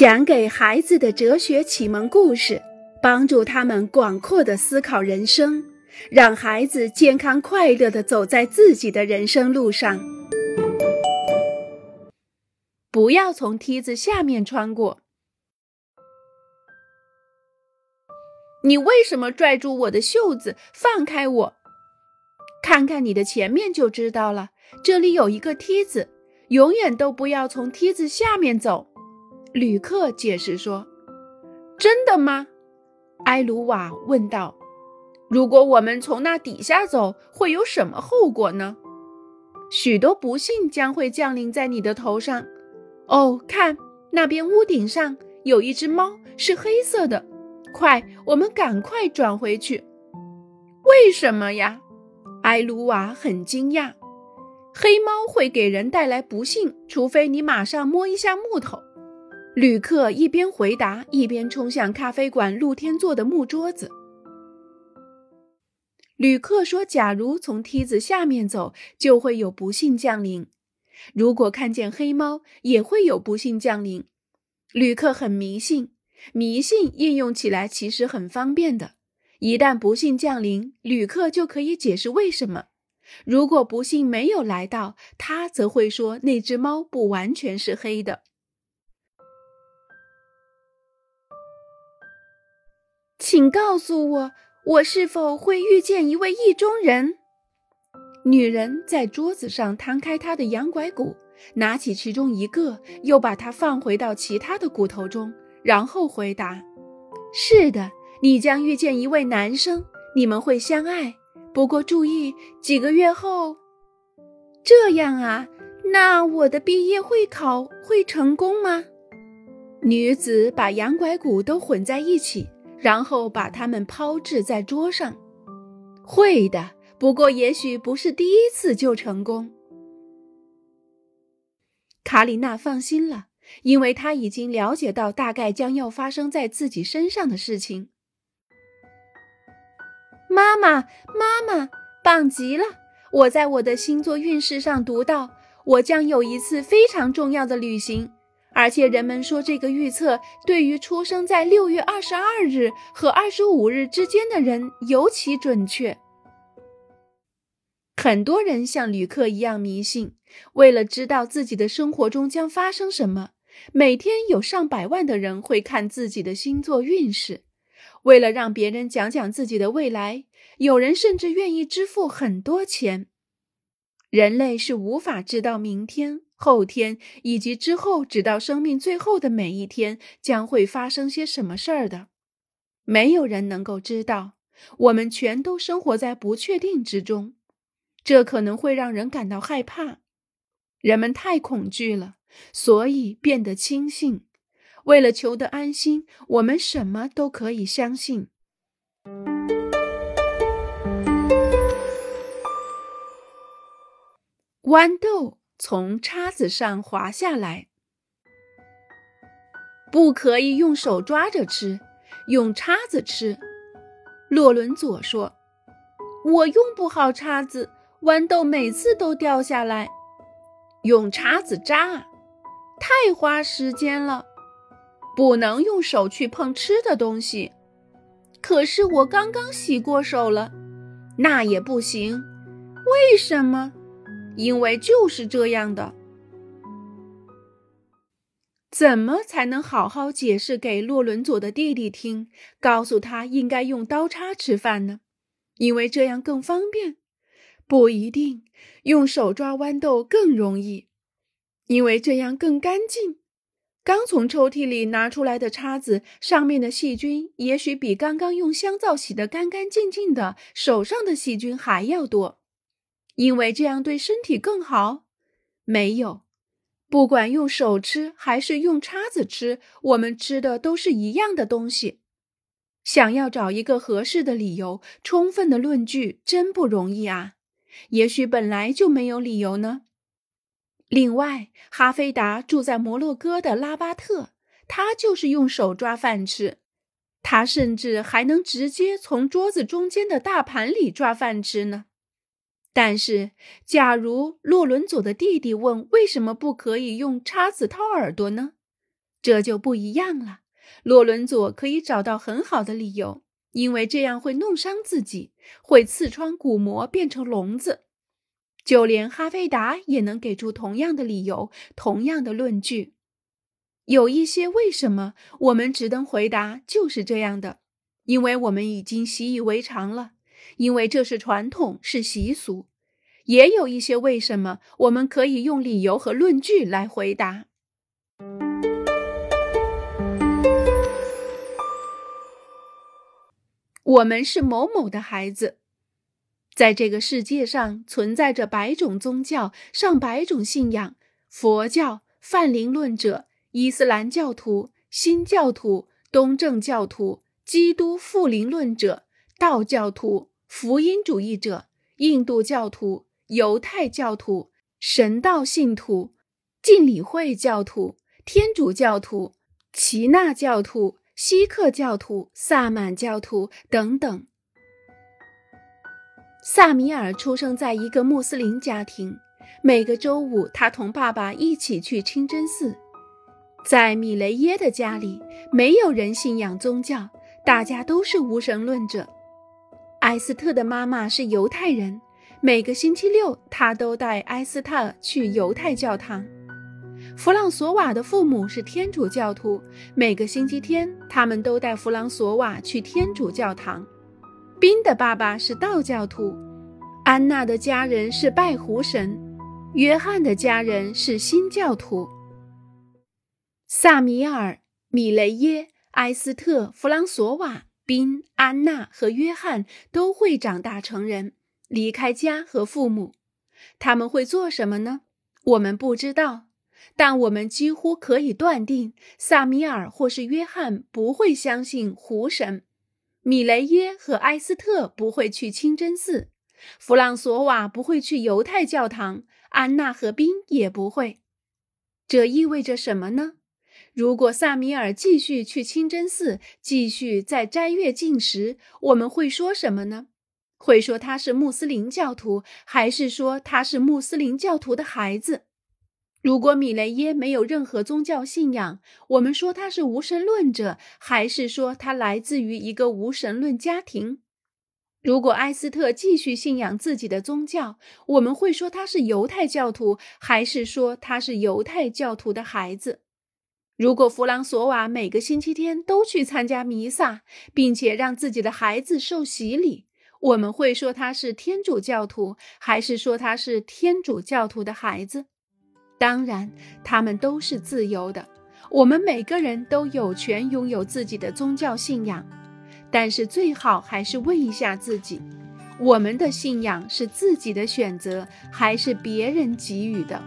讲给孩子的哲学启蒙故事，帮助他们广阔的思考人生，让孩子健康快乐的走在自己的人生路上。不要从梯子下面穿过。你为什么拽住我的袖子？放开我！看看你的前面就知道了。这里有一个梯子，永远都不要从梯子下面走。旅客解释说：“真的吗？”埃鲁瓦问道。“如果我们从那底下走，会有什么后果呢？”“许多不幸将会降临在你的头上。”“哦，看那边屋顶上有一只猫，是黑色的。快，我们赶快转回去。”“为什么呀？”埃鲁瓦很惊讶。“黑猫会给人带来不幸，除非你马上摸一下木头。”旅客一边回答，一边冲向咖啡馆露天座的木桌子。旅客说：“假如从梯子下面走，就会有不幸降临；如果看见黑猫，也会有不幸降临。”旅客很迷信，迷信应用起来其实很方便的。一旦不幸降临，旅客就可以解释为什么；如果不幸没有来到，他则会说那只猫不完全是黑的。请告诉我，我是否会遇见一位意中人？女人在桌子上摊开她的羊拐骨，拿起其中一个，又把它放回到其他的骨头中，然后回答：“是的，你将遇见一位男生，你们会相爱。不过注意，几个月后……这样啊？那我的毕业会考会成功吗？”女子把羊拐骨都混在一起。然后把它们抛掷在桌上，会的。不过也许不是第一次就成功。卡里娜放心了，因为她已经了解到大概将要发生在自己身上的事情。妈妈，妈妈，棒极了！我在我的星座运势上读到，我将有一次非常重要的旅行。而且人们说，这个预测对于出生在六月二十二日和二十五日之间的人尤其准确。很多人像旅客一样迷信，为了知道自己的生活中将发生什么，每天有上百万的人会看自己的星座运势。为了让别人讲讲自己的未来，有人甚至愿意支付很多钱。人类是无法知道明天。后天以及之后，直到生命最后的每一天，将会发生些什么事儿的，没有人能够知道。我们全都生活在不确定之中，这可能会让人感到害怕。人们太恐惧了，所以变得轻信。为了求得安心，我们什么都可以相信。豌豆。从叉子上滑下来，不可以用手抓着吃，用叉子吃。洛伦佐说：“我用不好叉子，豌豆每次都掉下来。用叉子扎，太花时间了。不能用手去碰吃的东西。可是我刚刚洗过手了，那也不行。为什么？”因为就是这样的，怎么才能好好解释给洛伦佐的弟弟听，告诉他应该用刀叉吃饭呢？因为这样更方便。不一定，用手抓豌豆更容易，因为这样更干净。刚从抽屉里拿出来的叉子上面的细菌，也许比刚刚用香皂洗得干干净净的手上的细菌还要多。因为这样对身体更好。没有，不管用手吃还是用叉子吃，我们吃的都是一样的东西。想要找一个合适的理由、充分的论据，真不容易啊。也许本来就没有理由呢。另外，哈菲达住在摩洛哥的拉巴特，他就是用手抓饭吃。他甚至还能直接从桌子中间的大盘里抓饭吃呢。但是，假如洛伦佐的弟弟问为什么不可以用叉子掏耳朵呢？这就不一样了。洛伦佐可以找到很好的理由，因为这样会弄伤自己，会刺穿骨膜，变成聋子。就连哈菲达也能给出同样的理由，同样的论据。有一些为什么，我们只能回答就是这样的，因为我们已经习以为常了，因为这是传统，是习俗。也有一些为什么，我们可以用理由和论据来回答。我们是某某的孩子，在这个世界上存在着百种宗教、上百种信仰：佛教、泛灵论者、伊斯兰教徒、新教徒、东正教徒、基督复临论者、道教徒、福音主义者、印度教徒、犹太教徒、神道信徒、敬礼会教徒、天主教徒、耆那教徒。锡克教徒、萨满教徒等等。萨米尔出生在一个穆斯林家庭。每个周五，他同爸爸一起去清真寺。在米雷耶的家里，没有人信仰宗教，大家都是无神论者。埃斯特的妈妈是犹太人，每个星期六，他都带埃斯特去犹太教堂。弗朗索瓦的父母是天主教徒，每个星期天，他们都带弗朗索瓦去天主教堂。宾的爸爸是道教徒，安娜的家人是拜狐神，约翰的家人是新教徒。萨米尔、米雷耶、埃斯特、弗朗索瓦、宾、安娜和约翰都会长大成人，离开家和父母。他们会做什么呢？我们不知道。但我们几乎可以断定，萨米尔或是约翰不会相信湖神，米雷耶和埃斯特不会去清真寺，弗朗索瓦不会去犹太教堂，安娜和宾也不会。这意味着什么呢？如果萨米尔继续去清真寺，继续在斋月进食，我们会说什么呢？会说他是穆斯林教徒，还是说他是穆斯林教徒的孩子？如果米雷耶没有任何宗教信仰，我们说他是无神论者，还是说他来自于一个无神论家庭？如果埃斯特继续信仰自己的宗教，我们会说他是犹太教徒，还是说他是犹太教徒的孩子？如果弗朗索瓦每个星期天都去参加弥撒，并且让自己的孩子受洗礼，我们会说他是天主教徒，还是说他是天主教徒的孩子？当然，他们都是自由的。我们每个人都有权拥有自己的宗教信仰，但是最好还是问一下自己：我们的信仰是自己的选择，还是别人给予的？